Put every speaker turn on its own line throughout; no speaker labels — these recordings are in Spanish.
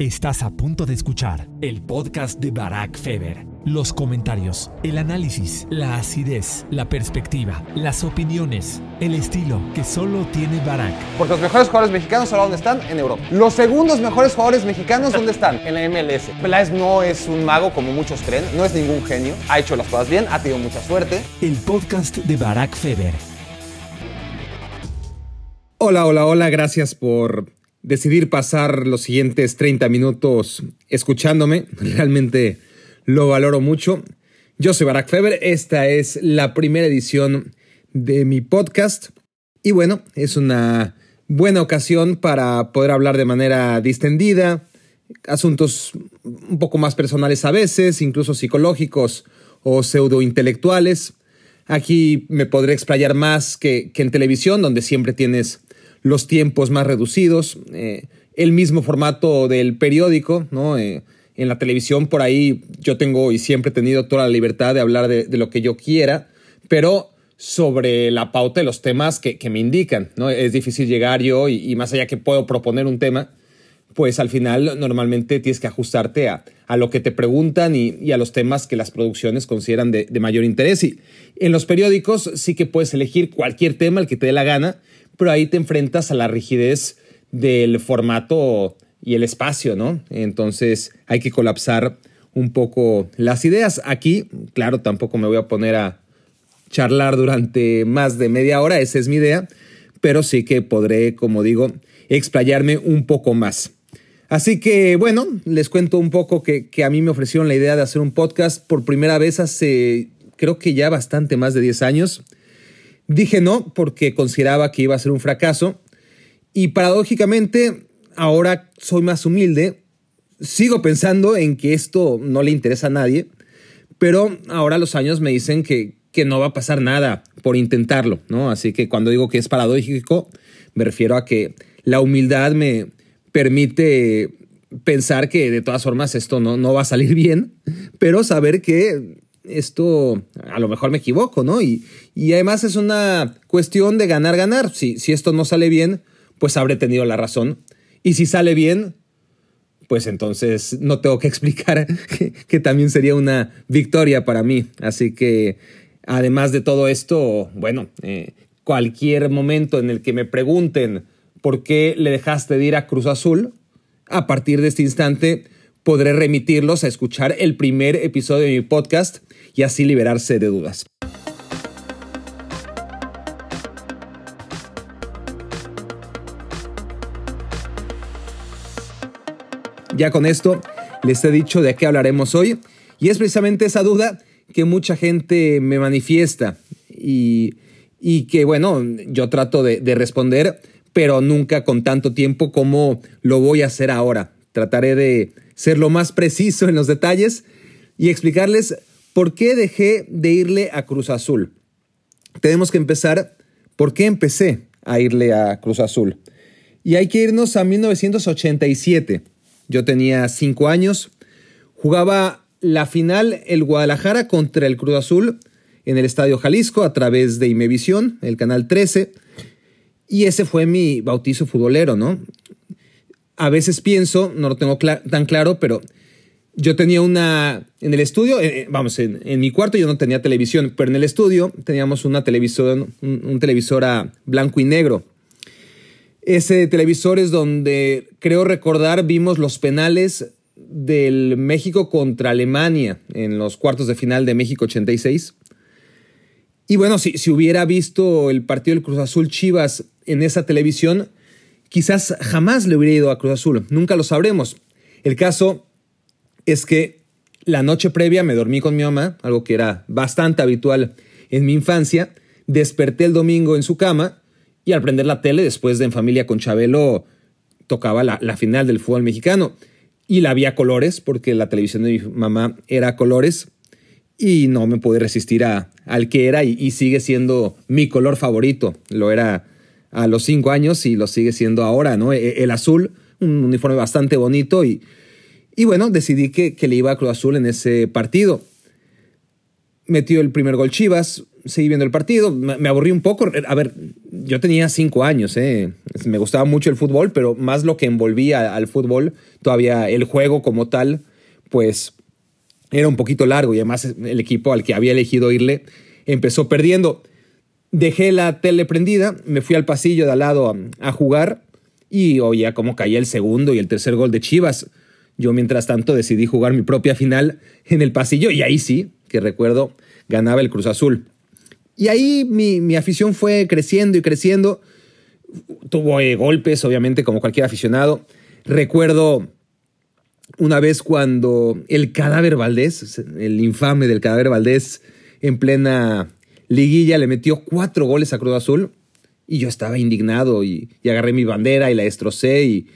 Estás a punto de escuchar el podcast de Barack Feber. Los comentarios, el análisis, la acidez, la perspectiva, las opiniones, el estilo que solo tiene Barack.
Porque los mejores jugadores mexicanos ahora dónde están? En Europa. Los segundos mejores jugadores mexicanos ¿dónde están? En la MLS. Peláez no es un mago como muchos creen, no es ningún genio, ha hecho las cosas bien, ha tenido mucha suerte.
El podcast de Barack Feber.
Hola, hola, hola, gracias por decidir pasar los siguientes 30 minutos escuchándome. Realmente lo valoro mucho. Yo soy Barack Feber, esta es la primera edición de mi podcast y bueno, es una buena ocasión para poder hablar de manera distendida, asuntos un poco más personales a veces, incluso psicológicos o pseudointelectuales. Aquí me podré explayar más que, que en televisión, donde siempre tienes los tiempos más reducidos, eh, el mismo formato del periódico, ¿no? Eh, en la televisión por ahí yo tengo y siempre he tenido toda la libertad de hablar de, lo que yo quiera, pero sobre la pauta de los temas que, me indican, ¿no? Es difícil llegar yo y, más allá que puedo proponer un tema, pues al final normalmente tienes que ajustarte a, lo que te preguntan y, a los temas que las producciones consideran de, de, mayor interés. Y en los periódicos sí que puedes elegir cualquier tema, el que te dé la gana, pero ahí te enfrentas a la rigidez del formato y el espacio, ¿no? Entonces hay que colapsar un poco las ideas. Aquí, claro, tampoco me voy a poner a charlar durante más de media hora, esa es mi idea, pero sí que podré, como digo, explayarme un poco más. Así que, bueno, les cuento un poco que, a mí me ofrecieron la idea de hacer un podcast por primera vez hace, creo que ya bastante más de 10 años. Dije no porque consideraba que iba a ser un fracaso y paradójicamente ahora soy más humilde. Sigo pensando en que esto no le interesa a nadie, pero ahora los años me dicen que, que no va a pasar nada por intentarlo, ¿no? Así que cuando digo que es paradójico, me refiero a que la humildad me permite pensar que de todas formas esto no, no va a salir bien, pero saber que esto a lo mejor me equivoco, ¿no? Y, además es una cuestión de ganar, ganar. Si, si esto no sale bien, pues habré tenido la razón. Y si sale bien, pues entonces no tengo que explicar que, también sería una victoria para mí. Así que, además de todo esto, bueno, eh, cualquier momento en el que me pregunten por qué le dejaste de ir a Cruz Azul, a partir de este instante podré remitirlos a escuchar el primer episodio de mi podcast y así liberarse de dudas. Ya con esto les he dicho de qué hablaremos hoy y es precisamente esa duda que mucha gente me manifiesta y, que bueno, yo trato de, de responder, pero nunca con tanto tiempo como lo voy a hacer ahora. Trataré de ser lo más preciso en los detalles y explicarles ¿Por qué dejé de irle a Cruz Azul? Tenemos que empezar, ¿por qué empecé a irle a Cruz Azul? Y hay que irnos a 1987. Yo tenía cinco años, jugaba la final el Guadalajara contra el Cruz Azul en el Estadio Jalisco a través de Imevisión, el canal 13. Y ese fue mi bautizo futbolero, ¿no? A veces pienso, no lo tengo tan claro, pero yo tenía una, en el estudio, eh, eh, vamos, en, mi cuarto yo no tenía televisión, pero en el estudio teníamos una televisión, un, televisor a blanco y negro. Ese televisor es donde creo recordar vimos los penales del México contra Alemania en los cuartos de final de México 86. Y bueno, si, si hubiera visto el partido del Cruz Azul Chivas en esa televisión, quizás jamás le hubiera ido a Cruz Azul. Nunca lo sabremos. El caso es que la noche previa me dormí con mi mamá, algo que era bastante habitual en mi infancia. Desperté el domingo en su cama y al prender la tele, después de En Familia con Chabelo, tocaba la, final del fútbol mexicano. Y la vi a colores, porque la televisión de mi mamá era colores. Y no me pude resistir a, al que era y, sigue siendo mi color favorito. Lo era a los cinco años y lo sigue siendo ahora, ¿no? E, el azul, un uniforme bastante bonito y y bueno, decidí que, le iba a Cruz Azul en ese partido. Metió el primer gol Chivas, seguí viendo el partido, me, aburrí un poco. A ver, yo tenía cinco años, ¿eh? me gustaba mucho el fútbol, pero más lo que envolvía al fútbol, todavía el juego como tal, pues era un poquito largo y además el equipo al que había elegido irle empezó perdiendo. Dejé la tele prendida, me fui al pasillo de al lado a, jugar y oía cómo caía el segundo y el tercer gol de Chivas. Yo mientras tanto decidí jugar mi propia final en el pasillo y ahí sí, que recuerdo, ganaba el Cruz Azul. Y ahí mi, afición fue creciendo y creciendo. Tuvo eh, golpes, obviamente, como cualquier aficionado. Recuerdo una vez cuando el cadáver Valdés, el infame del cadáver Valdés, en plena liguilla le metió cuatro goles a Cruz Azul y yo estaba indignado y, agarré mi bandera y la destrocé y,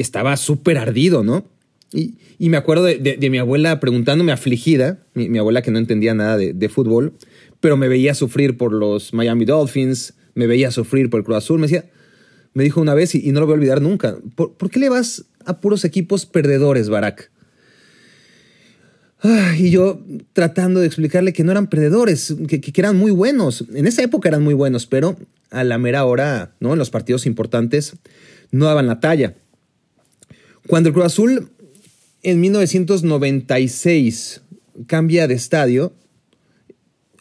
estaba súper ardido, ¿no? Y, me acuerdo de, mi abuela preguntándome afligida, mi, abuela que no entendía nada de, fútbol, pero me veía sufrir por los Miami Dolphins, me veía sufrir por el Cruz Azul, me decía, me dijo una vez y, no lo voy a olvidar nunca, ¿por, ¿por qué le vas a puros equipos perdedores, Barack. Y yo tratando de explicarle que no eran perdedores, que, eran muy buenos. En esa época eran muy buenos, pero a la mera hora, ¿no? En los partidos importantes, no daban la talla. Cuando el Cruz Azul en 1996 cambia de estadio,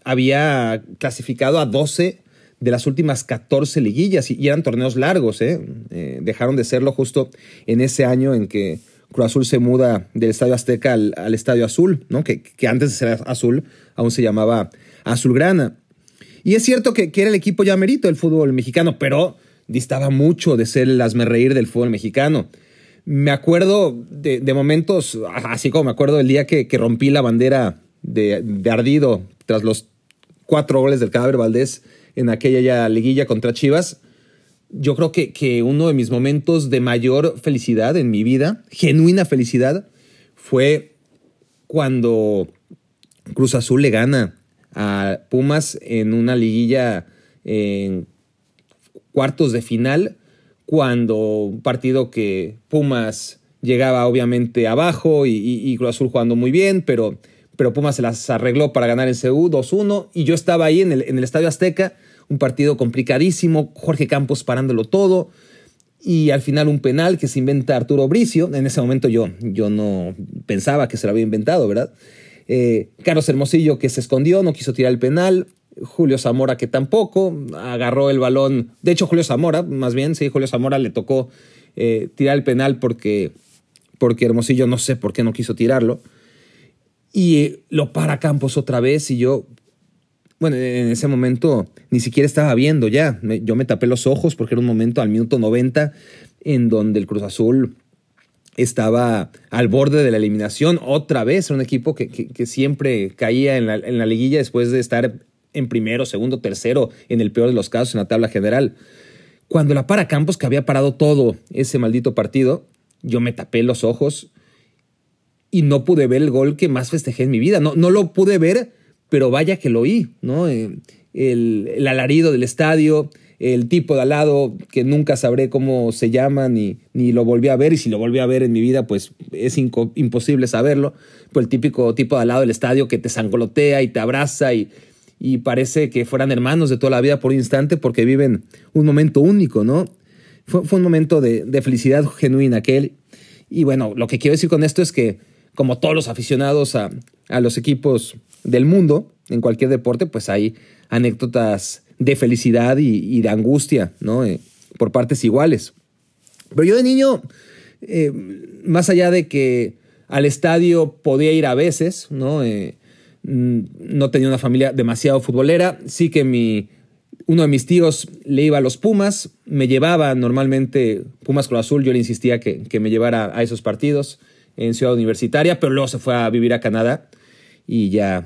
había clasificado a 12 de las últimas 14 liguillas y, eran torneos largos, ¿eh? ¿eh? dejaron de serlo justo en ese año en que Cruz Azul se muda del Estadio Azteca al, Estadio Azul, ¿no? Que, antes de ser azul aún se llamaba Azulgrana. Y es cierto que, que era el equipo ya merito del fútbol mexicano, pero distaba mucho de ser el reír del fútbol mexicano. Me acuerdo de, momentos, así como me acuerdo del día que, rompí la bandera de, de ardido tras los cuatro goles del cadáver Valdés en aquella ya liguilla contra Chivas, yo creo que, que uno de mis momentos de mayor felicidad en mi vida, genuina felicidad, fue cuando Cruz Azul le gana a Pumas en una liguilla en cuartos de final, cuando un partido que Pumas llegaba obviamente abajo y, Cruz Azul jugando muy bien, pero, pero Pumas se las arregló para ganar en CU 2-1 y yo estaba ahí en el, en el Estadio Azteca un partido complicadísimo, Jorge Campos parándolo todo y al final un penal que se inventa Arturo Bricio. En ese momento yo, yo no pensaba que se lo había inventado, ¿verdad? Eh, Carlos Hermosillo que se escondió, no quiso tirar el penal. Julio Zamora que tampoco, agarró el balón. De hecho, Julio Zamora, más bien, sí, Julio Zamora le tocó eh, tirar el penal porque, porque Hermosillo no sé por qué no quiso tirarlo. Y lo para Campos otra vez y yo, bueno, en ese momento ni siquiera estaba viendo ya. yo me tapé los ojos porque era un momento al minuto 90 en donde el Cruz Azul estaba al borde de la eliminación otra vez. Era un equipo que, siempre caía en la, en la, liguilla después de estar en primero, segundo, tercero, en el peor de los casos en la tabla general. Cuando la para Campos, que había parado todo ese maldito partido, yo me tapé los ojos y no pude ver el gol que más festejé en mi vida. No, no lo pude ver pero vaya que lo oí, ¿no? Eh, el, alarido del estadio, el tipo de al lado que nunca sabré cómo se llama ni, ni lo volví a ver y si lo volví a ver en mi vida pues es imposible saberlo, pues el típico tipo de al lado del estadio que te sangolotea y te abraza y, y parece que fueran hermanos de toda la vida por un instante porque viven un momento único, ¿no? Fue, fue un momento de, de felicidad genuina aquel. Y bueno, lo que quiero decir con esto es que como todos los aficionados a, a los equipos del mundo, en cualquier deporte, pues hay anécdotas de felicidad y, de angustia, ¿no? Eh, por partes iguales. Pero yo de niño, eh, más allá de que al estadio podía ir a veces, ¿no? Eh, no tenía una familia demasiado futbolera, sí que mi, uno de mis tíos le iba a los Pumas, me llevaba normalmente Pumas Cruz Azul, yo le insistía que, que me llevara a esos partidos en Ciudad Universitaria, pero luego se fue a vivir a Canadá y ya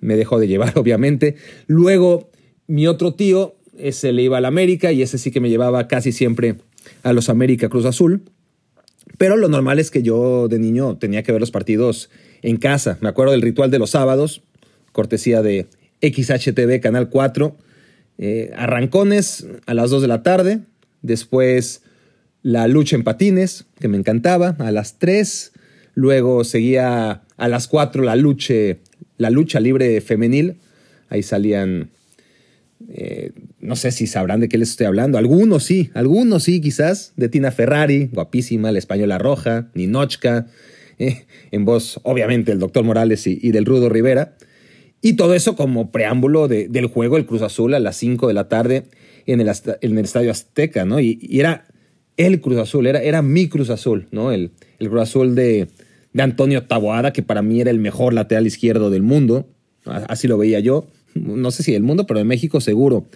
me dejó de llevar, obviamente. Luego, mi otro tío, ese le iba al América y ese sí que me llevaba casi siempre a los América Cruz Azul. Pero lo normal es que yo de niño tenía que ver los partidos en casa. Me acuerdo del ritual de los sábados, cortesía de XHTV Canal 4. Eh, arrancones a las 2 de la tarde. Después la lucha en patines, que me encantaba, a las 3. Luego seguía a las 4 la lucha, la lucha libre femenil. Ahí salían, eh, no sé si sabrán de qué les estoy hablando. Algunos sí, algunos sí, quizás. De Tina Ferrari, guapísima, la española roja, Ninochka, eh, en voz, obviamente, del doctor Morales y, del Rudo Rivera. Y todo eso como preámbulo del juego el Cruz Azul a las 5 de la tarde en el, en el Estadio Azteca, ¿no? Y, era el Cruz Azul, era, era mi Cruz Azul, ¿no? El, el Cruz Azul de, de Antonio Taboada, que para mí era el mejor lateral izquierdo del mundo. Así lo veía yo. No sé si del mundo, pero de México seguro.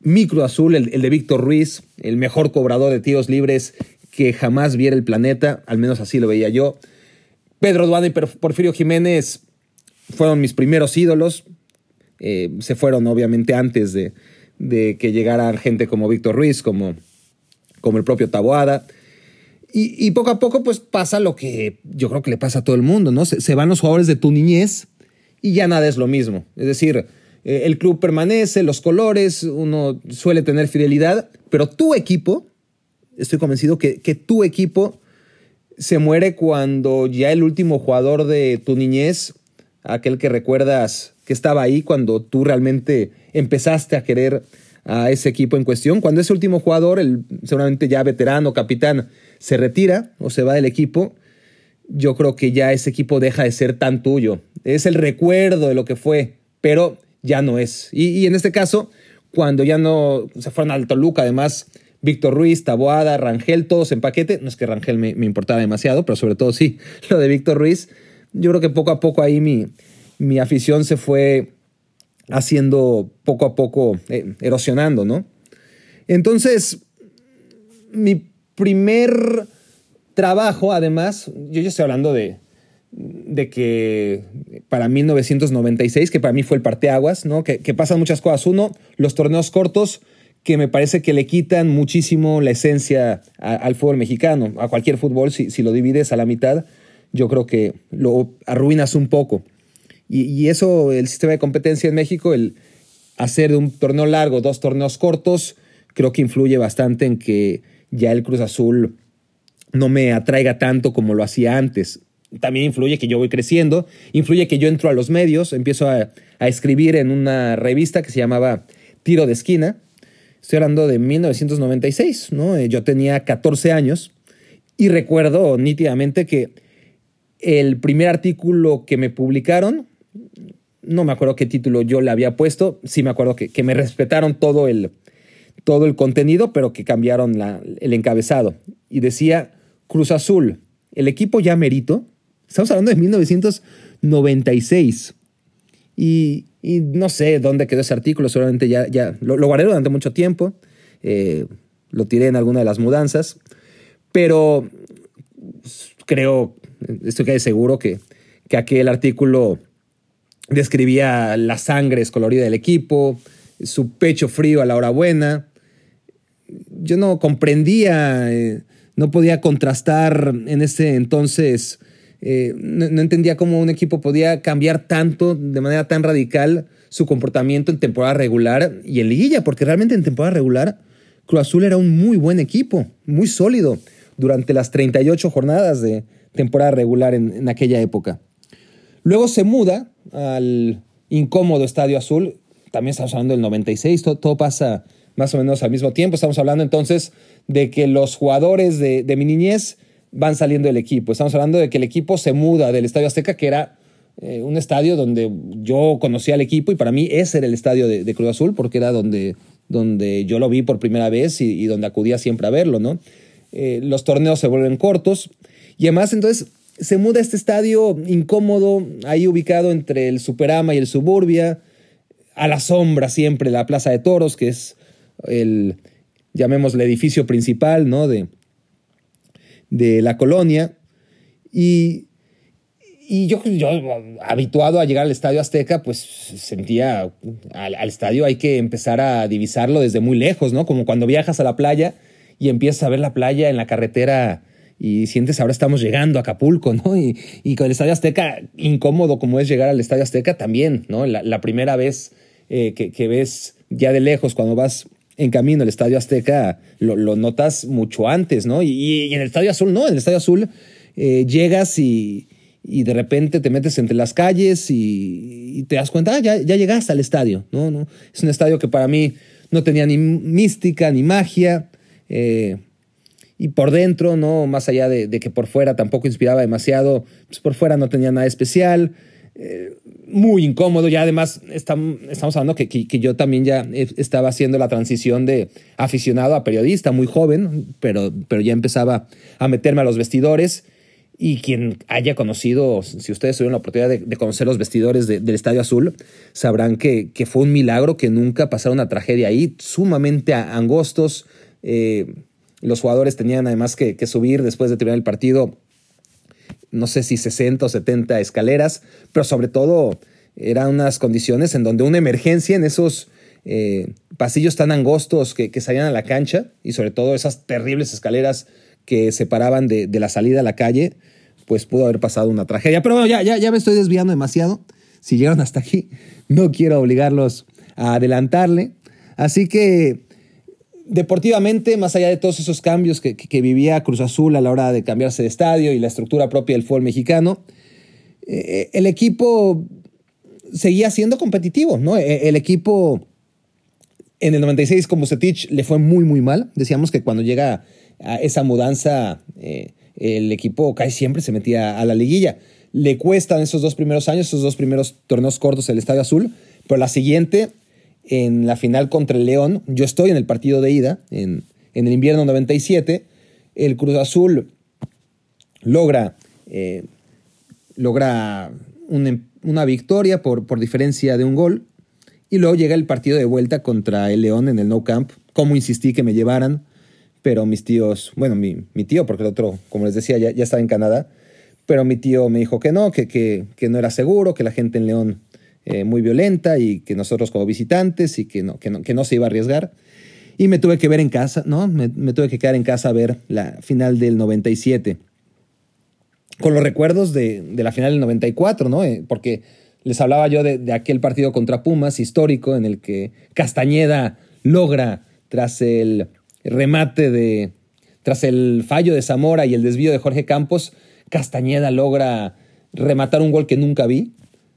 Micro Azul, el, de Víctor Ruiz, el mejor cobrador de tiros libres que jamás viera el planeta, al menos así lo veía yo. Pedro Duane y Porfirio Jiménez fueron mis primeros ídolos. Eh, se fueron obviamente antes de, que llegara gente como Víctor Ruiz, como, como el propio Taboada. Y, poco a poco pues pasa lo que yo creo que le pasa a todo el mundo, ¿no? Se, van los jugadores de tu niñez y ya nada es lo mismo. Es decir, eh, el club permanece, los colores, uno suele tener fidelidad, pero tu equipo, estoy convencido que, tu equipo se muere cuando ya el último jugador de tu niñez, aquel que recuerdas que estaba ahí cuando tú realmente empezaste a querer a ese equipo en cuestión, cuando ese último jugador, el seguramente ya veterano, capitán, se retira o se va del equipo, yo creo que ya ese equipo deja de ser tan tuyo. Es el recuerdo de lo que fue, pero ya no es. Y, en este caso, cuando ya no se fueron al Toluca, además, Víctor Ruiz, Taboada, Rangel, todos en paquete. No es que Rangel me, importaba demasiado, pero sobre todo sí, lo de Víctor Ruiz. Yo creo que poco a poco ahí mi, mi afición se fue haciendo poco a poco, eh, erosionando, ¿no? Entonces, mi primer trabajo, además, yo ya estoy hablando de, de que para 1996, que para mí fue el parteaguas, ¿no? Que, pasan muchas cosas. Uno, los torneos cortos que me parece que le quitan muchísimo la esencia al fútbol mexicano, a cualquier fútbol, si, si, lo divides a la mitad, yo creo que lo arruinas un poco. Y, y, eso, el sistema de competencia en México, el hacer de un torneo largo dos torneos cortos, creo que influye bastante en que ya el Cruz Azul no me atraiga tanto como lo hacía antes también influye que yo voy creciendo, influye que yo entro a los medios, empiezo a, escribir en una revista que se llamaba Tiro de Esquina. Estoy hablando de 1996, ¿no? Eh, yo tenía 14 años y recuerdo nítidamente que el primer artículo que me publicaron, no me acuerdo qué título yo le había puesto, sí me acuerdo que, me respetaron todo el, todo el contenido, pero que cambiaron el encabezado. Y decía Cruz Azul, el equipo ya merito Estamos hablando de 1996. Y, no sé dónde quedó ese artículo, seguramente ya, ya lo, guardé durante mucho tiempo. Eh, lo tiré en alguna de las mudanzas. Pero creo, estoy casi seguro que, que aquel artículo describía la sangre escolorida del equipo, su pecho frío a la hora buena. Yo no comprendía, eh, no podía contrastar en ese entonces eh, no, entendía cómo un equipo podía cambiar tanto, de manera tan radical, su comportamiento en temporada regular y en liguilla, porque realmente en temporada regular Cruz Azul era un muy buen equipo, muy sólido durante las 38 jornadas de temporada regular en, aquella época. Luego se muda al incómodo Estadio Azul, también estamos hablando del 96, todo, pasa más o menos al mismo tiempo, estamos hablando entonces de que los jugadores de, de mi niñez van saliendo del equipo. Estamos hablando de que el equipo se muda del Estadio Azteca, que era eh, un estadio donde yo conocía al equipo y para mí ese era el estadio de, Cruz Azul, porque era donde, donde yo lo vi por primera vez y, donde acudía siempre a verlo, ¿no? Eh, los torneos se vuelven cortos y además entonces se muda este estadio incómodo, ahí ubicado entre el Superama y el Suburbia, a la sombra siempre la Plaza de Toros, que es el, llamémosle, edificio principal, ¿no? De, de la colonia. Y, y yo, yo, habituado a llegar al Estadio Azteca, pues sentía, al, estadio hay que empezar a divisarlo desde muy lejos, ¿no? Como cuando viajas a la playa y empiezas a ver la playa en la carretera y sientes ahora estamos llegando a Acapulco, ¿no? Y, y con el Estadio Azteca, incómodo como es llegar al Estadio Azteca también, ¿no? La, primera vez eh, que, que, ves ya de lejos cuando vas en camino al Estadio Azteca lo, notas mucho antes, ¿no? Y, en el Estadio Azul no, en el Estadio Azul eh, llegas y, y de repente te metes entre las calles y, te das cuenta, ah, ya, ya llegaste al estadio. ¿no? ¿no? Es un estadio que para mí no tenía ni mística ni magia. Eh, y por dentro, ¿no? Más allá de, que por fuera tampoco inspiraba demasiado, pues por fuera no tenía nada especial. Eh, muy incómodo. Ya además estamos hablando que, que, yo también ya estaba haciendo la transición de aficionado a periodista, muy joven, pero, pero ya empezaba a meterme a los vestidores. Y quien haya conocido, si ustedes tuvieron la oportunidad de, conocer los vestidores del Estadio Azul, sabrán que, que, fue un milagro que nunca pasara una tragedia ahí, sumamente angostos. Eh, los jugadores tenían además que, subir después de terminar el partido no sé si 60 o 70 escaleras, pero sobre todo eran unas condiciones en donde una emergencia en esos eh, pasillos tan angostos que, salían a la cancha y sobre todo esas terribles escaleras que separaban de, de, la salida a la calle, pues pudo haber pasado una tragedia. Pero bueno, ya, ya, ya me estoy desviando demasiado. Si llegaron hasta aquí, no quiero obligarlos a adelantarle. Así que deportivamente, más allá de todos esos cambios que, vivía Cruz Azul a la hora de cambiarse de estadio y la estructura propia del fútbol mexicano, eh, el equipo seguía siendo competitivo, ¿no? E, el equipo en el 96 como Setich le fue muy, muy mal. Decíamos que cuando llega a esa mudanza, eh, el equipo casi siempre se metía a la liguilla. Le cuestan esos dos primeros años, esos dos primeros torneos cortos el Estadio Azul, pero la siguiente en la final contra el León. Yo estoy en el partido de ida, en, el invierno 97. El Cruz Azul logra, eh, logra una, victoria por, por, diferencia de un gol. Y luego llega el partido de vuelta contra el León en el No Camp. Como insistí que me llevaran, pero mis tíos, bueno, mi, tío, porque el otro, como les decía, ya, ya, estaba en Canadá, pero mi tío me dijo que no, que, que, que no era seguro, que la gente en León eh, muy violenta y que nosotros como visitantes y que no, que no, que no se iba a arriesgar. Y me tuve que ver en casa, ¿no? Me, tuve que quedar en casa a ver la final del 97. Con los recuerdos de, de la final del 94, ¿no? Eh, porque les hablaba yo de, de, aquel partido contra Pumas histórico en el que Castañeda logra, tras el remate de. tras el fallo de Zamora y el desvío de Jorge Campos, Castañeda logra rematar un gol que nunca vi.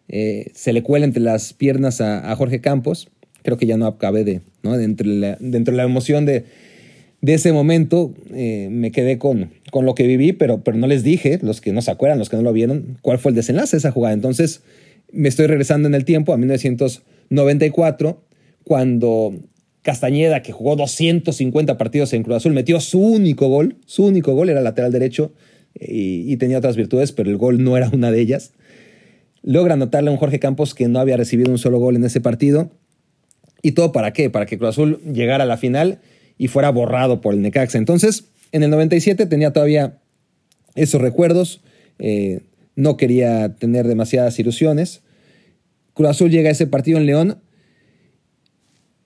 Eh, se le cuela entre las piernas a, Jorge Campos. Creo que ya no acabé de, ¿no? Dentro, de la, dentro de la emoción de, de ese momento, eh, me quedé con, con lo que viví, pero, pero no les dije, los que no se acuerdan, los que no lo vieron, cuál fue el desenlace de esa jugada. Entonces, me estoy regresando en el tiempo a 1994, cuando Castañeda, que jugó 250 partidos en Cruz Azul, metió su único gol, su único gol era lateral derecho y, y, tenía otras virtudes, pero el gol no era una de ellas logra anotarle a un Jorge Campos que no había recibido un solo gol en ese partido. ¿Y todo para qué? Para que Cruz Azul llegara a la final y fuera borrado por el Necaxa. Entonces, en el 97 tenía todavía esos recuerdos, eh, no quería tener demasiadas ilusiones. Cruz Azul llega a ese partido en León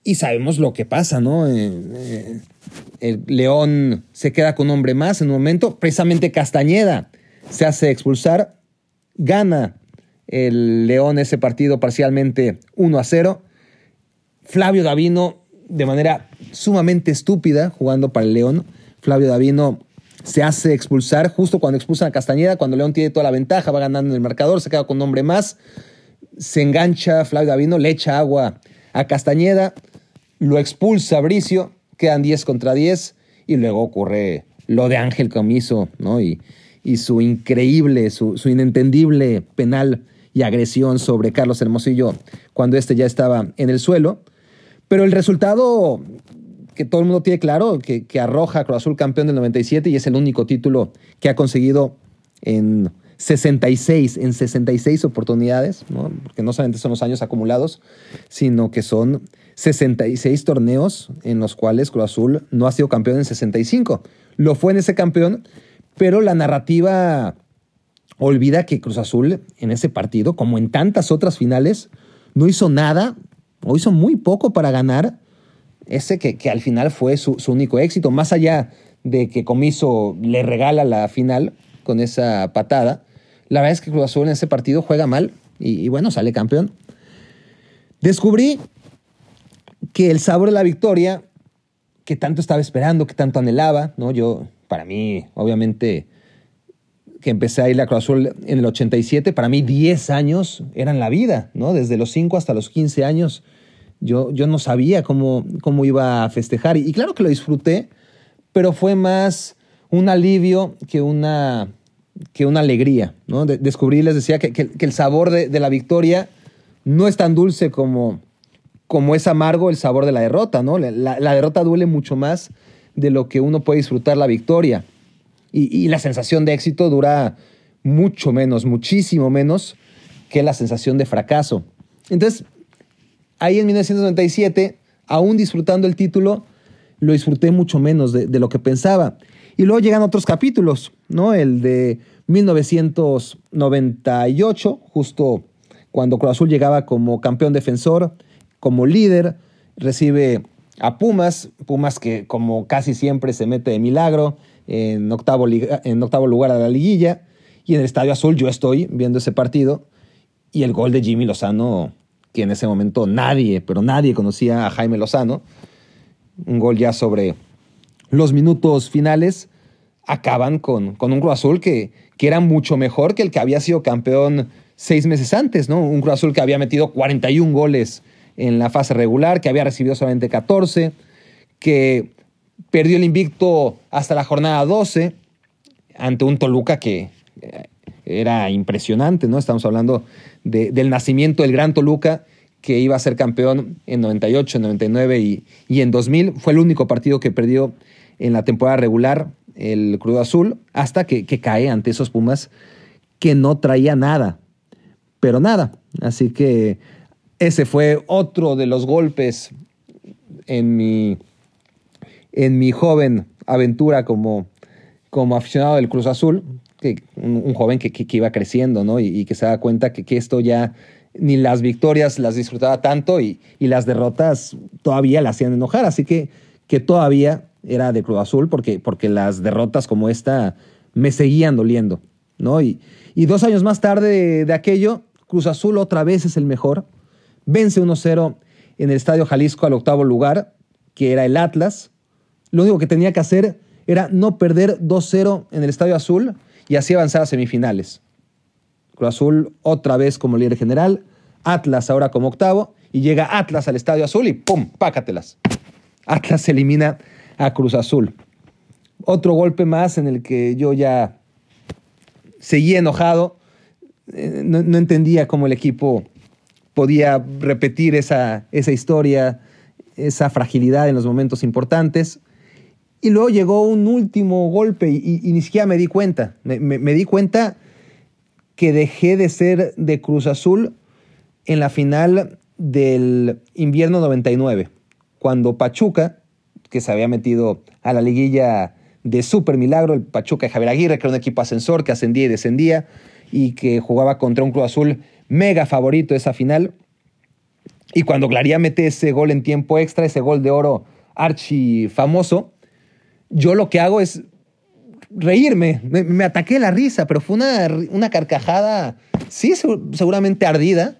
y sabemos lo que pasa, ¿no? Eh, eh, el León se queda con un hombre más en un momento, precisamente Castañeda se hace expulsar, gana el León ese partido parcialmente 1 a 0. Flavio Davino, de manera sumamente estúpida, jugando para el León. Flavio Davino se hace expulsar justo cuando expulsan a Castañeda, cuando León tiene toda la ventaja, va ganando en el marcador, se queda con un hombre más. Se engancha Flavio Davino, le echa agua a Castañeda, lo expulsa a Bricio, quedan 10 contra 10 y luego ocurre lo de Ángel Comiso, ¿no? Y, y su increíble, su, su inentendible penal y agresión sobre Carlos Hermosillo cuando este ya estaba en el suelo. Pero el resultado que todo el mundo tiene claro, que, arroja a Cruz Azul campeón del 97 y es el único título que ha conseguido en 66, en 66 oportunidades, porque no solamente son los años acumulados, sino que son 66 torneos en los cuales Cruz Azul no ha sido campeón en 65. Lo fue en ese campeón, pero la narrativa olvida que Cruz Azul en ese partido, como en tantas otras finales, no hizo nada o hizo muy poco para ganar ese que, al final fue su, único éxito, más allá de que Comiso le regala la final con esa patada. La verdad es que Cruz Azul en ese partido juega mal y, y bueno, sale campeón. Descubrí que el sabor de la victoria, que tanto estaba esperando, que tanto anhelaba, ¿no? Yo, para mí, obviamente, que empecé a ir a Cruz Azul en el 87, para mí 10 años eran la vida, ¿no? Desde los 5 hasta los 15 años yo, yo no sabía cómo, cómo iba a festejar. Y, claro que lo disfruté, pero fue más un alivio que una, que una alegría, ¿no? descubrí, les decía, que, que, el sabor de, de, la victoria no es tan dulce como, como es amargo el sabor de la derrota, ¿no? La, la derrota duele mucho más de lo que uno puede disfrutar la victoria. Y, la sensación de éxito dura mucho menos, muchísimo menos que la sensación de fracaso. Entonces, ahí en 1997, aún disfrutando el título, lo disfruté mucho menos de, lo que pensaba. Y luego llegan otros capítulos, ¿no? El de 1998, justo cuando Cruz Azul llegaba como campeón defensor, como líder, recibe a Pumas, Pumas que como casi siempre se mete de milagro en octavo, en octavo lugar a la liguilla, y en el Estadio Azul yo estoy viendo ese partido, y el gol de Jimmy Lozano que en ese momento nadie, pero nadie conocía a Jaime Lozano. Un gol ya sobre los minutos finales acaban con, con un Cruz Azul que, que era mucho mejor que el que había sido campeón seis meses antes, ¿no? Un Cruz Azul que había metido 41 goles en la fase regular, que había recibido solamente 14, que perdió el invicto hasta la jornada 12 ante un Toluca que eh, era impresionante, ¿no? Estamos hablando del nacimiento del Gran Toluca, que iba a ser campeón en 98, en 99 y, y en 2000. Fue el único partido que perdió en la temporada regular el Cruz Azul, hasta que, que cae ante esos Pumas que no traía nada, pero nada. Así que ese fue otro de los golpes en mi, en mi joven aventura como, como aficionado del Cruz Azul, que, un, joven que, iba creciendo, ¿no? Y, que se da cuenta que, esto ya ni las victorias las disfrutaba tanto y, y, las derrotas todavía la hacían enojar. Así que, que todavía era de Cruz Azul porque, porque las derrotas como esta me seguían doliendo, ¿no? Y dos años más tarde de, aquello, Cruz Azul otra vez es el mejor. Vence 1-0 en el Estadio Jalisco al octavo lugar, que era el Atlas. Lo único que tenía que hacer era no perder 2-0 en el Estadio Azul y así avanzar a semifinales. Cruz Azul otra vez como líder general, Atlas ahora como octavo, y llega Atlas al Estadio Azul y ¡pum! ¡Pácatelas! Atlas elimina a Cruz Azul. Otro golpe más en el que yo ya seguía enojado, eh, no, entendía cómo el equipo podía repetir esa, esa historia, esa fragilidad en los momentos importantes. Y luego llegó un último golpe y, ni siquiera me di cuenta. Me, di cuenta que dejé de ser de Cruz Azul en la final del invierno 99, cuando Pachuca, que se había metido a la liguilla de super milagro, el Pachuca de Javier Aguirre, que era un equipo ascensor que ascendía y descendía y que jugaba contra un Cruz Azul mega favorito esa final. Y cuando Glaría mete ese gol en tiempo extra, ese gol de oro archi famoso, yo lo que hago es reírme. Me, ataqué la risa, pero fue una, una carcajada, sí, seguramente ardida,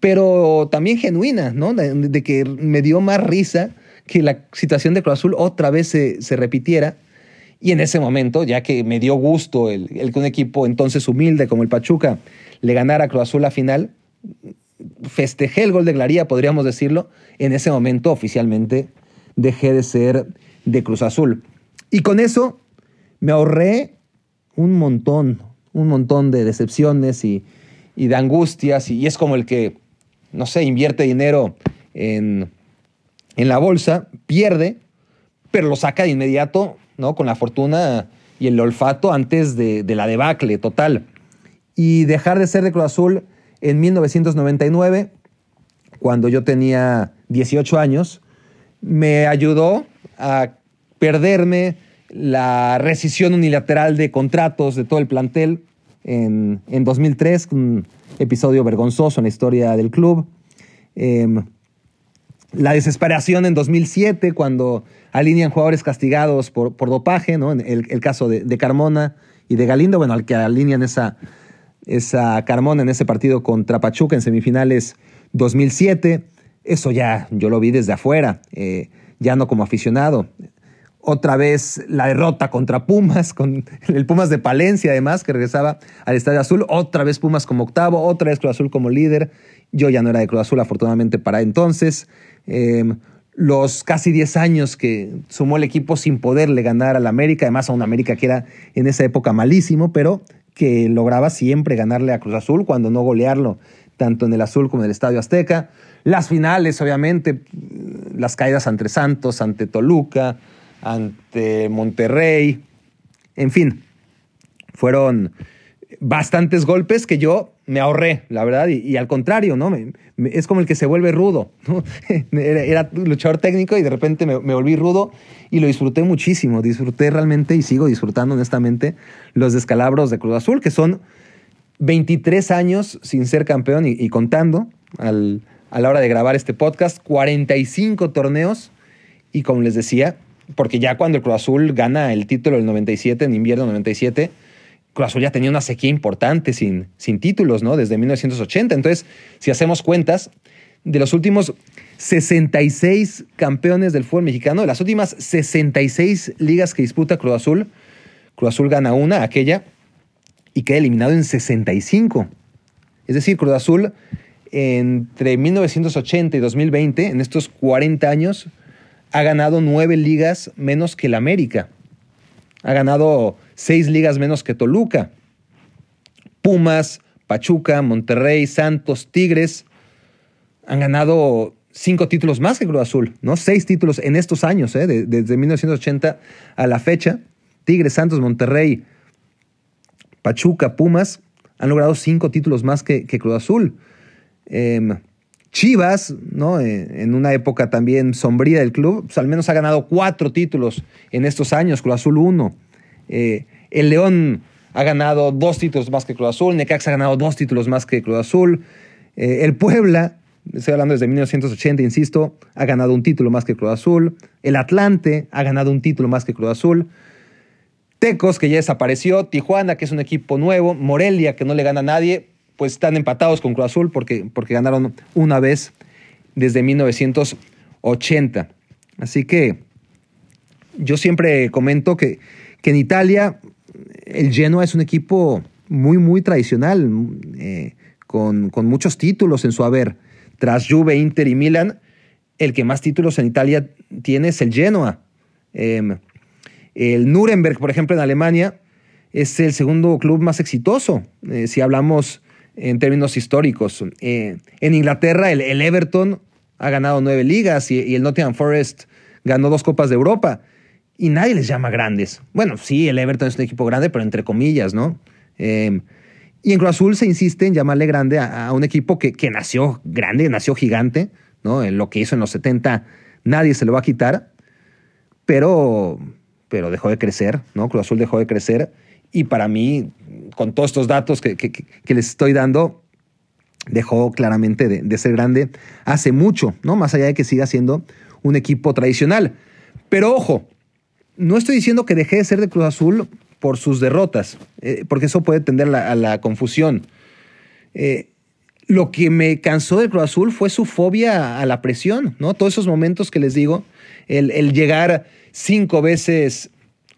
pero también genuina, ¿no? De, que me dio más risa que la situación de Cruz Azul otra vez se, se repitiera. Y en ese momento, ya que me dio gusto el, el, que un equipo entonces humilde como el Pachuca le ganara a Cruz Azul la final, festejé el gol de Glaría, podríamos decirlo. En ese momento oficialmente dejé de ser de Cruz Azul. Y con eso me ahorré un montón, un montón de decepciones y, de angustias. Y, es como el que, no sé, invierte dinero en, la bolsa, pierde, pero lo saca de inmediato, ¿no? Con la fortuna y el olfato antes de, de la debacle total. Y dejar de ser de Cruz Azul en 1999, cuando yo tenía 18 años, me ayudó a perderme la rescisión unilateral de contratos de todo el plantel en, en 2003, un episodio vergonzoso en la historia del club. Em, la desesperación en 2007, cuando alinean jugadores castigados por, por dopaje, ¿no? el, el caso de, de, Carmona y de Galindo, bueno, al que alinean esa, esa Carmona en ese partido contra Pachuca en semifinales 2007. Eso ya yo lo vi desde afuera, eh, ya no como aficionado otra vez la derrota contra Pumas, con el Pumas de Palencia además, que regresaba al Estadio Azul, otra vez Pumas como octavo, otra vez Cruz Azul como líder. Yo ya no era de Cruz Azul, afortunadamente para entonces. Em, los casi 10 años que sumó el equipo sin poderle ganar al América, además a un América que era en esa época malísimo, pero que lograba siempre ganarle a Cruz Azul cuando no golearlo, tanto en el Azul como en el Estadio Azteca. Las finales, obviamente, las caídas ante Santos, ante Toluca, ante Monterrey, en fin, fueron bastantes golpes que yo me ahorré, la verdad, y, al contrario, ¿no? es como el que se vuelve rudo, era, luchador técnico y de repente me, volví rudo y lo disfruté muchísimo, disfruté realmente y sigo disfrutando honestamente los descalabros de Cruz Azul, que son 23 años sin ser campeón y, contando a la hora de grabar este podcast, 45 torneos y como les decía, porque ya cuando el Cruz Azul gana el título del 97, en invierno 97, Cruz Azul ya tenía una sequía importante sin, sin títulos, ¿no? Desde 1980. Entonces, si hacemos cuentas, de los últimos 66 campeones del fútbol mexicano, de las últimas 66 ligas que disputa Cruz Azul, Cruz Azul gana una, aquella, y queda eliminado en 65. Es decir, Cruz Azul entre 1980 y 2020, en estos 40 años, ha ganado nueve ligas menos que el América. Ha ganado seis ligas menos que Toluca. Pumas, Pachuca, Monterrey, Santos, Tigres han ganado cinco títulos más que Cruz Azul, ¿no? Seis títulos en estos años, ¿eh? desde 1980 a la fecha. Tigres, Santos, Monterrey, Pachuca, Pumas han logrado cinco títulos más que, Cruz Azul. Em, Chivas, ¿no? Eh, en una época también sombría del club, pues al menos ha ganado cuatro títulos en estos años, Cruz Azul uno. Eh, el León ha ganado dos títulos más que Cruz Azul, Necaxa ha ganado dos títulos más que Cruz Azul. Eh, el Puebla, estoy hablando desde 1980, insisto, ha ganado un título más que Cruz Azul. El Atlante ha ganado un título más que Cruz Azul. Tecos, que ya desapareció. Tijuana, que es un equipo nuevo. Morelia, que no le gana a nadie pues están empatados con Cruz Azul porque, porque ganaron una vez desde 1980. Así que yo siempre comento que, que en Italia el Genoa es un equipo muy, muy tradicional, eh, con, muchos títulos en su haber. Tras Juve, Inter y Milan, el que más títulos en Italia tiene es el Genoa. Em, el Nuremberg, por ejemplo, en Alemania, es el segundo club más exitoso. Eh, si hablamos en términos históricos. Eh, en Inglaterra, el, Everton ha ganado nueve ligas y, el Nottingham Forest ganó dos Copas de Europa. Y nadie les llama grandes. Bueno, sí, el Everton es un equipo grande, pero entre comillas, ¿no? Eh, y en Cruz Azul se insiste en llamarle grande a, un equipo que, que, nació grande, nació gigante, ¿no? En lo que hizo en los 70 nadie se lo va a quitar, pero, pero dejó de crecer, ¿no? Cruz Azul dejó de crecer y para mí, con todos estos datos que, les estoy dando, dejó claramente de, ser grande hace mucho, ¿no? Más allá de que siga siendo un equipo tradicional. Pero ojo, no estoy diciendo que deje de ser de Cruz Azul por sus derrotas, eh, porque eso puede tender a la confusión. Eh, lo que me cansó del Cruz Azul fue su fobia a la presión, ¿no? Todos esos momentos que les digo, el llegar cinco veces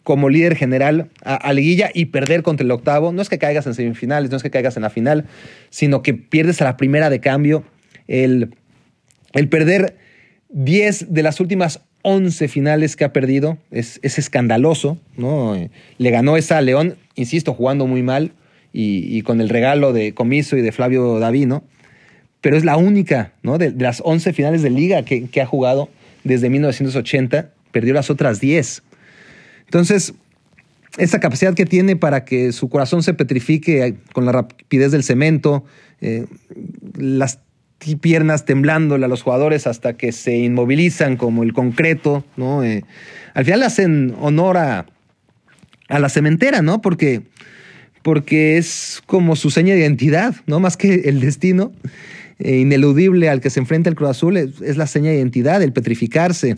como líder general a, liguilla y perder contra el octavo. No es que caigas en semifinales, no es que caigas en la final, sino que pierdes a la primera de cambio. El, el perder 10 de las últimas 11 finales que ha perdido es, es escandaloso. ¿no? Le ganó esa a León, insisto, jugando muy mal y, con el regalo de Comiso y de Flavio Davino. Pero es la única ¿no? de, las 11 finales de liga que, que ha jugado desde 1980. Perdió las otras 10. Entonces, esa capacidad que tiene para que su corazón se petrifique con la rapidez del cemento, eh, las piernas temblándole a los jugadores hasta que se inmovilizan como el concreto, ¿no? Eh, al final hacen honor a, la cementera, ¿no? Porque, porque es como su seña de identidad, ¿no? Más que el destino eh, ineludible al que se enfrenta el Cruz Azul, es, la seña de identidad, el petrificarse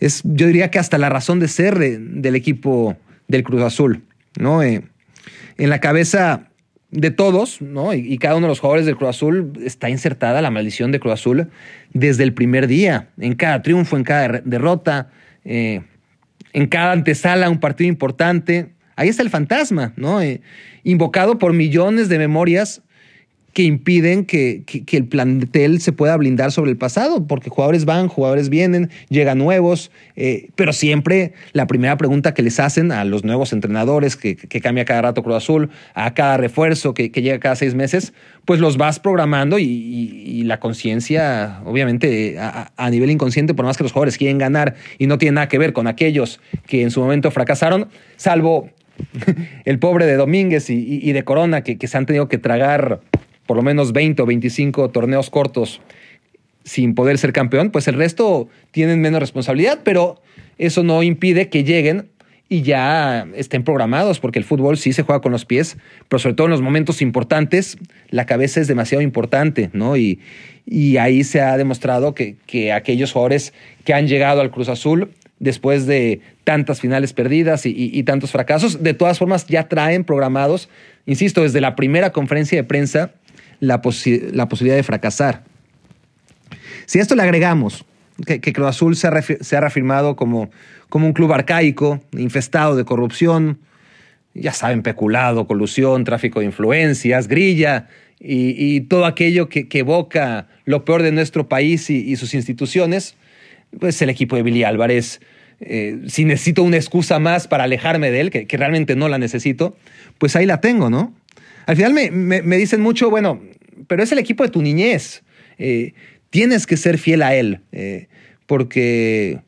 es, yo diría que hasta la razón de ser del equipo del Cruz Azul, ¿no? Eh, en la cabeza de todos, ¿no? Y, cada uno de los jugadores del Cruz Azul está insertada la maldición de Cruz Azul desde el primer día, en cada triunfo, en cada derrota. Eh, en cada antesala un partido importante. Ahí está el fantasma, ¿no? Eh, invocado por millones de memorias que impiden que, el plantel se pueda blindar sobre el pasado, porque jugadores van, jugadores vienen, llegan nuevos, eh, pero siempre la primera pregunta que les hacen a los nuevos entrenadores, que, cambia cada rato Cruz Azul, a cada refuerzo que, llega cada seis meses, pues los vas programando y, la conciencia, obviamente, a, a, nivel inconsciente, por más que los jugadores quieren ganar y no tiene nada que ver con aquellos que en su momento fracasaron, salvo el pobre de Domínguez y, de Corona, que, se han tenido que tragar por lo menos 20 o 25 torneos cortos sin poder ser campeón, pues el resto tienen menos responsabilidad, pero eso no impide que lleguen y ya estén programados, porque el fútbol sí se juega con los pies, pero sobre todo en los momentos importantes, la cabeza es demasiado importante, ¿no? Y, y ahí se ha demostrado que, que, aquellos jugadores que han llegado al Cruz Azul después de tantas finales perdidas y, y tantos fracasos, de todas formas ya traen programados, insisto, desde la primera conferencia de prensa, la, posibilidad de fracasar. Si a esto le agregamos que, Cruz Azul se ha, reafirmado como, como un club arcaico, infestado de corrupción, ya saben, peculado, colusión, tráfico de influencias, grilla y, todo aquello que, evoca lo peor de nuestro país y, sus instituciones, pues el equipo de Billy Álvarez, eh, si necesito una excusa más para alejarme de él, que, realmente no la necesito, pues ahí la tengo, ¿no? Al final me, dicen mucho, bueno, pero es el equipo de tu niñez. Eh, tienes que ser fiel a él, eh, porque,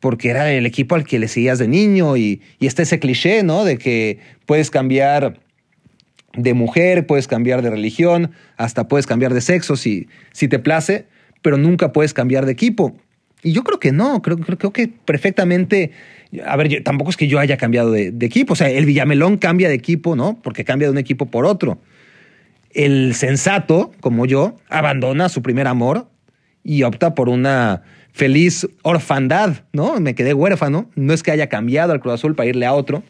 porque era el equipo al que le seguías de niño y, está ese cliché, ¿no? De que puedes cambiar de mujer, puedes cambiar de religión, hasta puedes cambiar de sexo si, si te place, pero nunca puedes cambiar de equipo. Y yo creo que no, creo, creo, que perfectamente, a ver, tampoco es que yo haya cambiado de, equipo, o sea, el Villamelón cambia de equipo, ¿no? Porque cambia de un equipo por otro. El sensato, como yo, abandona su primer amor y opta por una feliz orfandad, ¿no? Me quedé huérfano, no es que haya cambiado al Cruz Azul para irle a otro,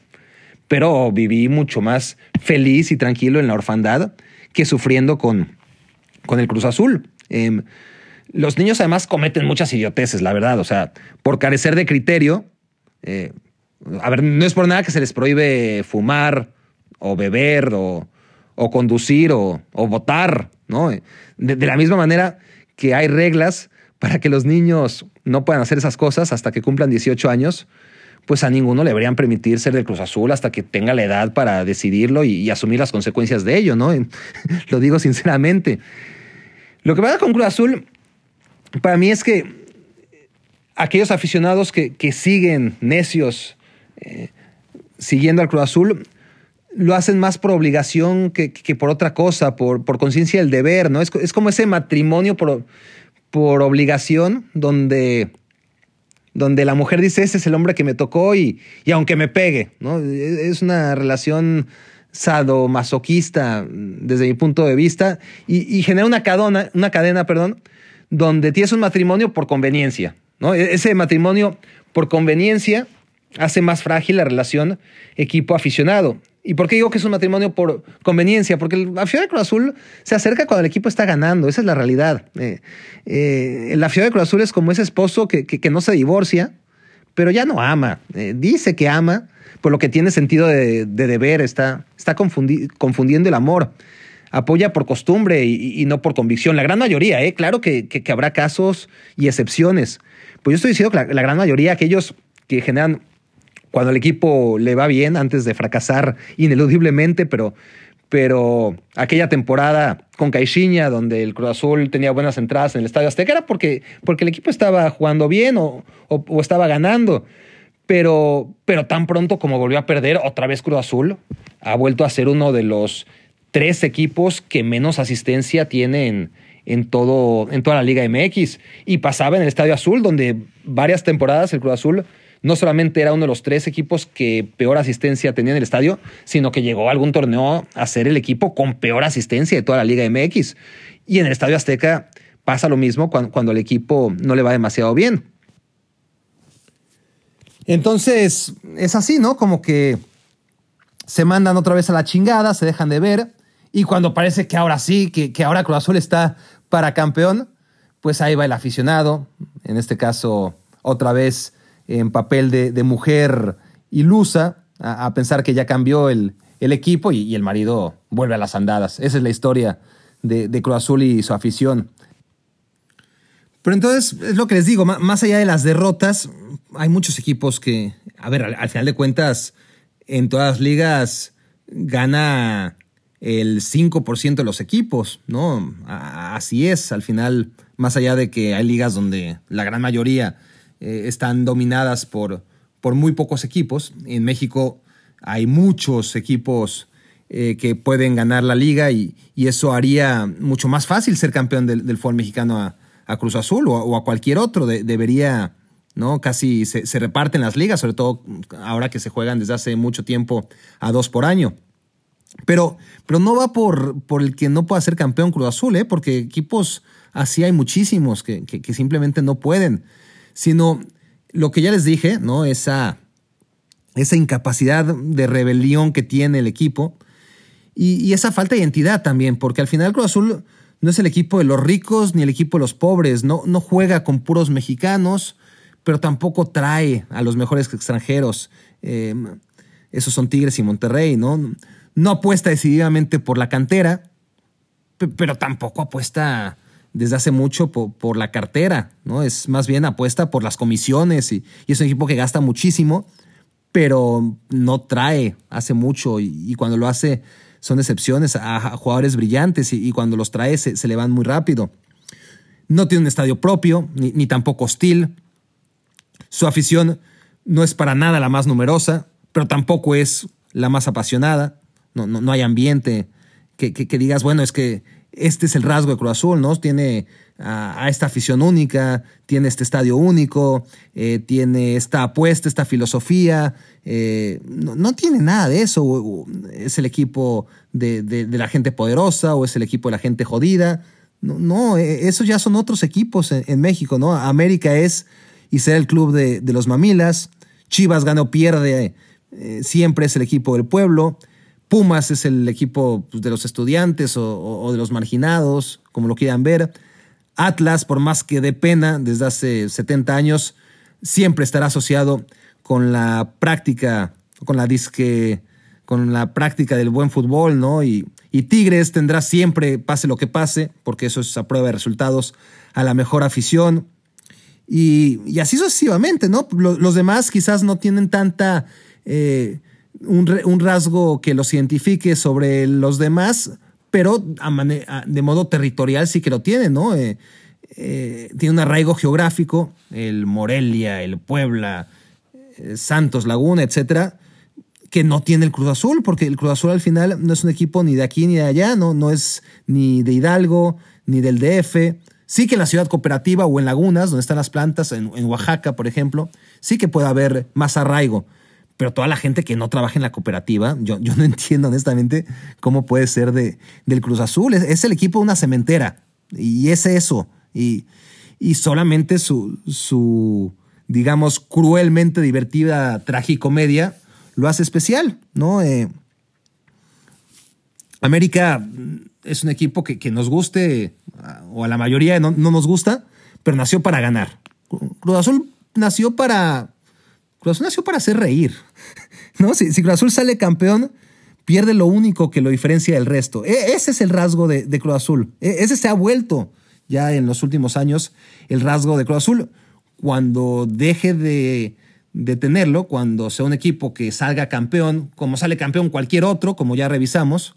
pero viví mucho más feliz y tranquilo en la orfandad que sufriendo con, con el Cruz Azul. Em, los niños además cometen muchas idioteces, la verdad. O sea, por carecer de criterio, eh, a ver, no es por nada que se les prohíbe fumar o beber o, conducir o, votar, ¿no? De, la misma manera que hay reglas para que los niños no puedan hacer esas cosas hasta que cumplan 18 años, pues a ninguno le deberían permitir ser del Cruz Azul hasta que tenga la edad para decidirlo y, y asumir las consecuencias de ello, ¿no? Lo digo sinceramente. Lo que pasa con Cruz Azul para mí es que aquellos aficionados que, siguen necios eh, siguiendo al Cruz Azul lo hacen más por obligación que, por otra cosa, por, por conciencia del deber, ¿no? Es, como ese matrimonio por, por obligación donde, donde la mujer dice, ese es el hombre que me tocó y, y aunque me pegue, ¿no? Es una relación sadomasoquista desde mi punto de vista y, genera una cadena, una cadena perdón, donde tienes un matrimonio por conveniencia, ¿no? E-, ese matrimonio por conveniencia hace más frágil la relación equipo-aficionado. ¿Y por qué digo que es un matrimonio por conveniencia? Porque el aficionado de Cruz Azul se acerca cuando el equipo está ganando, esa es la realidad. Eh, eh, el de Cruz Azul es como ese esposo que, no se divorcia, pero ya no ama. Eh, dice que ama, por lo que tiene sentido de, deber, está, está confundiendo el amor apoya por costumbre y, no por convicción. La gran mayoría, ¿eh? claro que, habrá casos y excepciones. Pues yo estoy diciendo que la, gran mayoría, aquellos que generan cuando el equipo le va bien antes de fracasar ineludiblemente, pero, pero aquella temporada con Caixinha, donde el Cruz Azul tenía buenas entradas en el Estadio Azteca, era porque, porque el equipo estaba jugando bien o, o, estaba ganando. Pero, pero tan pronto como volvió a perder, otra vez Cruz Azul ha vuelto a ser uno de los tres equipos que menos asistencia tienen en, todo, en toda la Liga MX. Y pasaba en el Estadio Azul, donde varias temporadas el Cruz Azul no solamente era uno de los tres equipos que peor asistencia tenía en el estadio, sino que llegó a algún torneo a ser el equipo con peor asistencia de toda la Liga MX. Y en el Estadio Azteca pasa lo mismo cuando, cuando el equipo no le va demasiado bien. Entonces, es así, ¿no? Como que se mandan otra vez a la chingada, se dejan de ver y cuando parece que ahora sí, que, que ahora Cruz Azul está para campeón, pues ahí va el aficionado, en este caso otra vez en papel de, mujer ilusa, a, pensar que ya cambió el, equipo y, el marido vuelve a las andadas. Esa es la historia de, de Cruz Azul y su afición. Pero entonces, es lo que les digo, más allá de las derrotas, hay muchos equipos que, a ver, al, final de cuentas, en todas las ligas gana el 5% de los equipos, ¿no? Así es, al final, más allá de que hay ligas donde la gran mayoría eh, están dominadas por, por muy pocos equipos, en México hay muchos equipos eh, que pueden ganar la liga y, eso haría mucho más fácil ser campeón del, del fútbol mexicano a, Cruz Azul o, a cualquier otro. debería ¿no? Casi se, reparten las ligas, sobre todo ahora que se juegan desde hace mucho tiempo a dos por año. Pero, pero no va por, por el que no pueda ser campeón Cruz Azul, ¿eh? porque equipos así hay muchísimos que, simplemente no pueden, sino lo que ya les dije, ¿no? Esa, esa incapacidad de rebelión que tiene el equipo y, esa falta de identidad también, porque al final Cruz Azul no es el equipo de los ricos ni el equipo de los pobres, no, no juega con puros mexicanos, pero tampoco trae a los mejores extranjeros. Eh, esos son Tigres y Monterrey, ¿no? No apuesta decididamente por la cantera, pero tampoco apuesta desde hace mucho por, la cartera, ¿no? Es más bien apuesta por las comisiones y, es un equipo que gasta muchísimo, pero no trae hace mucho y, cuando lo hace son excepciones a, jugadores brillantes y, cuando los trae se, le van muy rápido. No tiene un estadio propio, ni tampoco hostil. Su afición no es para nada la más numerosa, pero tampoco es la más apasionada. No, no, hay ambiente que, digas, bueno, es que este es el rasgo de Cruz Azul, ¿no? Tiene a, esta afición única, tiene este estadio único, eh, tiene esta apuesta, esta filosofía. Eh, no, tiene nada de eso. Es el equipo de, la gente poderosa o es el equipo de la gente jodida. No, no e, esos ya son otros equipos en, México, ¿no? América es y ser el club de, los mamilas. Chivas gana o pierde, eh, siempre es el equipo del pueblo. Pumas es el equipo pues, de los estudiantes o, de los marginados, como lo quieran ver. Atlas, por más que dé pena, desde hace 70 años, siempre estará asociado con la práctica, con la disque, con la práctica del buen fútbol, ¿no? Y, y Tigres tendrá siempre, pase lo que pase, porque eso es a prueba de resultados, a la mejor afición. Y, así sucesivamente, ¿no? Los, demás quizás no tienen tanta... Eh, un, rasgo que los identifique sobre los demás, pero de modo territorial sí que lo tienen, ¿no? Eh, eh, tiene un arraigo geográfico, el Morelia, el Puebla, Santos, Laguna, etcétera, que no tiene el Cruz Azul, porque el Cruz Azul al final no es un equipo ni de aquí ni de allá, no, no es ni de Hidalgo, ni del DF, Sí que en la ciudad cooperativa o en lagunas, donde están las plantas, en, Oaxaca, por ejemplo, sí que puede haber más arraigo. Pero toda la gente que no trabaja en la cooperativa, yo, yo no entiendo honestamente cómo puede ser de, del Cruz Azul. Es, el equipo de una cementera. Y es eso. Y, y solamente su, su, digamos, cruelmente divertida tragicomedia lo hace especial, ¿no? Eh, América es un equipo que, nos guste, o a la mayoría no, nos gusta, pero nació para ganar. Cruz Azul nació para. Cruz Azul nació para hacer reír. ¿no? Si, Cruz Azul sale campeón, pierde lo único que lo diferencia del resto. E, ese es el rasgo de, Cruz Azul. E, ese se ha vuelto ya en los últimos años el rasgo de Cruz Azul. Cuando deje de, tenerlo, cuando sea un equipo que salga campeón, como sale campeón cualquier otro, como ya revisamos,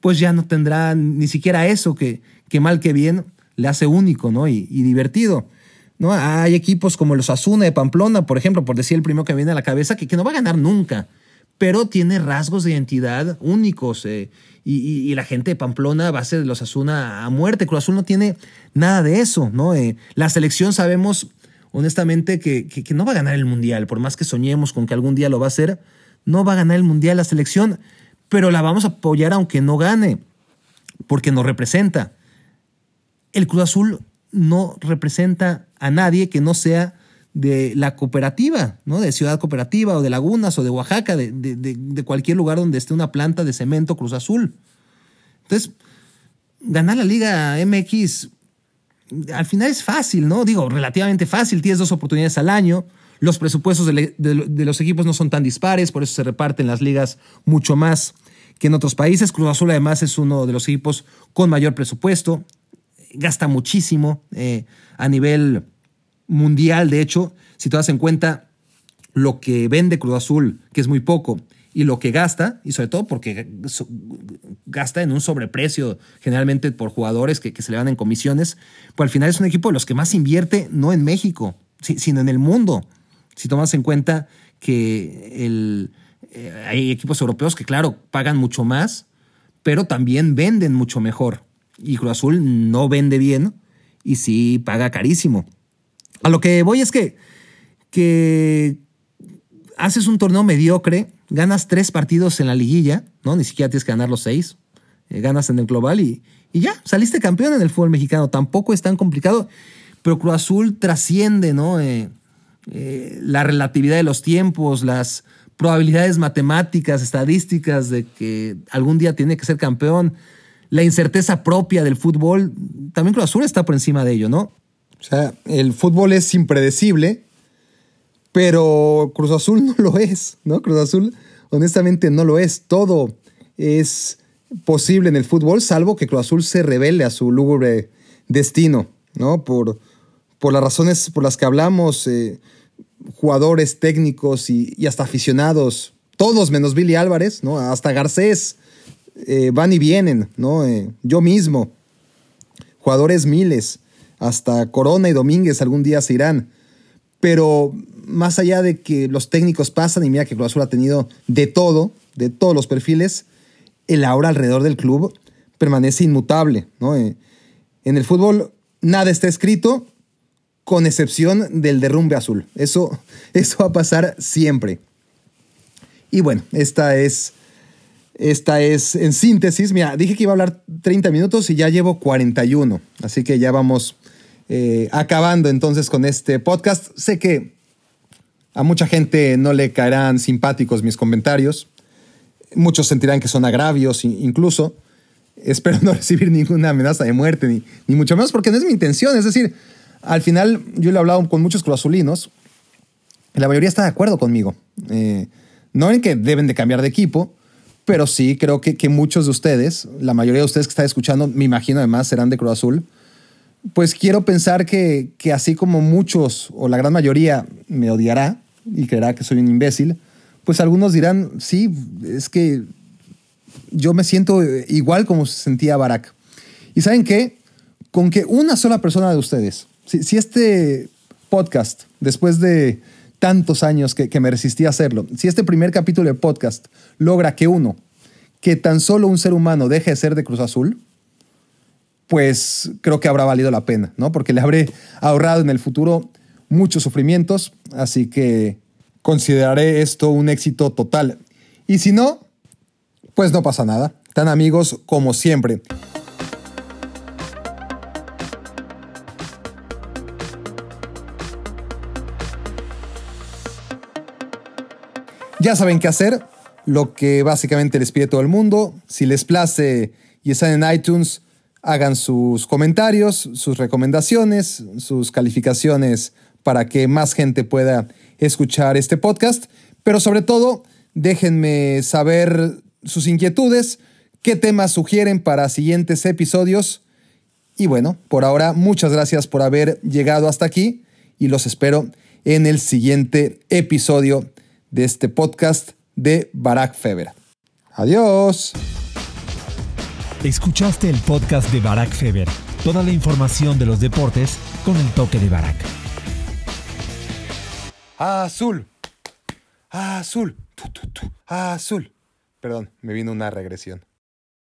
pues ya no tendrá ni siquiera eso que, que mal que bien le hace único ¿no? y, divertido. ¿No? Hay equipos como los Asuna de Pamplona, por ejemplo, por decir el primero que viene a la cabeza, que, que no va a ganar nunca, pero tiene rasgos de identidad únicos. Eh, y, la gente de Pamplona va a ser los Asuna a muerte. Cruz Azul no tiene nada de eso. ¿no? Eh, la selección sabemos honestamente que, que, no va a ganar el Mundial, por más que soñemos con que algún día lo va a hacer, no va a ganar el Mundial la selección pero la vamos a apoyar aunque no gane, porque nos representa. El Cruz Azul no representa a nadie que no sea de la cooperativa, ¿no? De Ciudad Cooperativa o de Lagunas o de Oaxaca, de, cualquier lugar donde esté una planta de cemento Cruz Azul. Entonces, ganar la Liga MX al final es fácil, ¿no? Digo, relativamente fácil, tienes dos oportunidades al año,
Los presupuestos de, de los equipos no son tan dispares, por eso se reparten las ligas mucho más que en otros países. Cruz Azul además es uno de los equipos con mayor presupuesto, gasta muchísimo eh, a nivel mundial, de hecho, si te das en cuenta lo que vende Cruz Azul, que es muy poco, y lo que gasta, y sobre todo porque gasta en un sobreprecio generalmente por jugadores que, se le dan en comisiones, pues al final es un equipo de los que más invierte, no en México, sino en el mundo. Si tomas en cuenta que el, eh, hay equipos europeos que, claro, pagan mucho más, pero también venden mucho mejor. Y Cruz Azul no vende bien y sí paga carísimo. A lo que voy es que, que haces un torneo mediocre, ganas tres partidos en la liguilla, ¿no? Ni siquiera tienes que ganar los seis. Eh, ganas en el global y, y ya, saliste campeón en el fútbol mexicano. Tampoco es tan complicado, pero Cruz Azul trasciende, ¿no? Eh, la relatividad de los tiempos, las, probabilidades matemáticas, estadísticas de que algún día tiene que ser campeón, la incerteza propia del fútbol, también Cruz Azul está por encima de ello, ¿no?
O sea, el fútbol es impredecible, pero Cruz Azul no lo es, ¿no? Cruz Azul honestamente no lo es. Todo es posible en el fútbol, salvo que Cruz Azul se revele a su lúgubre destino, ¿no? Por, por las razones por las que hablamos, eh, jugadores técnicos y, hasta aficionados, todos menos Billy Álvarez, ¿no? Hasta Garcés eh, van y vienen, ¿no? Eh, yo mismo, jugadores miles, hasta Corona y Domínguez algún día se irán. Pero más allá de que los técnicos pasan y mira que Cruz Azul ha tenido de todo, de todos los perfiles, el ahora alrededor del club permanece inmutable, ¿no? Eh, en el fútbol nada está escrito con excepción del derrumbe azul. Eso, eso va a pasar siempre. Y bueno, esta es, esta es en síntesis. Mira, dije que iba a hablar 30 minutos y ya llevo 41. Así que ya vamos eh, acabando entonces con este podcast. Sé que a mucha gente no le caerán simpáticos mis comentarios. Muchos sentirán que son agravios incluso. Espero no recibir ninguna amenaza de muerte, ni, mucho menos porque no es mi intención. Es decir, al final, yo le he hablado con muchos cruzazulinos y la mayoría está de acuerdo conmigo. Eh, no en que deben de cambiar de equipo, pero sí creo que, que, muchos de ustedes, la mayoría de ustedes que están escuchando, me imagino además serán de Cruz Azul, pues quiero pensar que, que así como muchos o la gran mayoría me odiará y creerá que soy un imbécil, pues algunos dirán, sí, es que yo me siento igual como se sentía Barack. ¿Y saben qué? Con que una sola persona de ustedes si, este podcast, después de tantos años que, me resistí a hacerlo, si este primer capítulo de podcast logra que uno, que tan solo un ser humano deje de ser de Cruz Azul, pues creo que habrá valido la pena, ¿no? Porque le habré ahorrado en el futuro muchos sufrimientos, así que consideraré esto un éxito total. Y si no, pues no pasa nada. Tan amigos como siempre. Ya saben qué hacer, lo que básicamente les pide todo el mundo. Si les place y están en iTunes, hagan sus comentarios, sus recomendaciones, sus calificaciones para que más gente pueda escuchar este podcast. Pero sobre todo, déjenme saber sus inquietudes, qué temas sugieren para siguientes episodios. Y bueno, por ahora, muchas gracias por haber llegado hasta aquí y los espero en el siguiente episodio de este podcast de Barack Feber. Adiós.
Escuchaste el podcast de Barack Feber. Toda la información de los deportes con el toque de Barack.
Azul. Azul. azul. Perdón, me vino una regresión.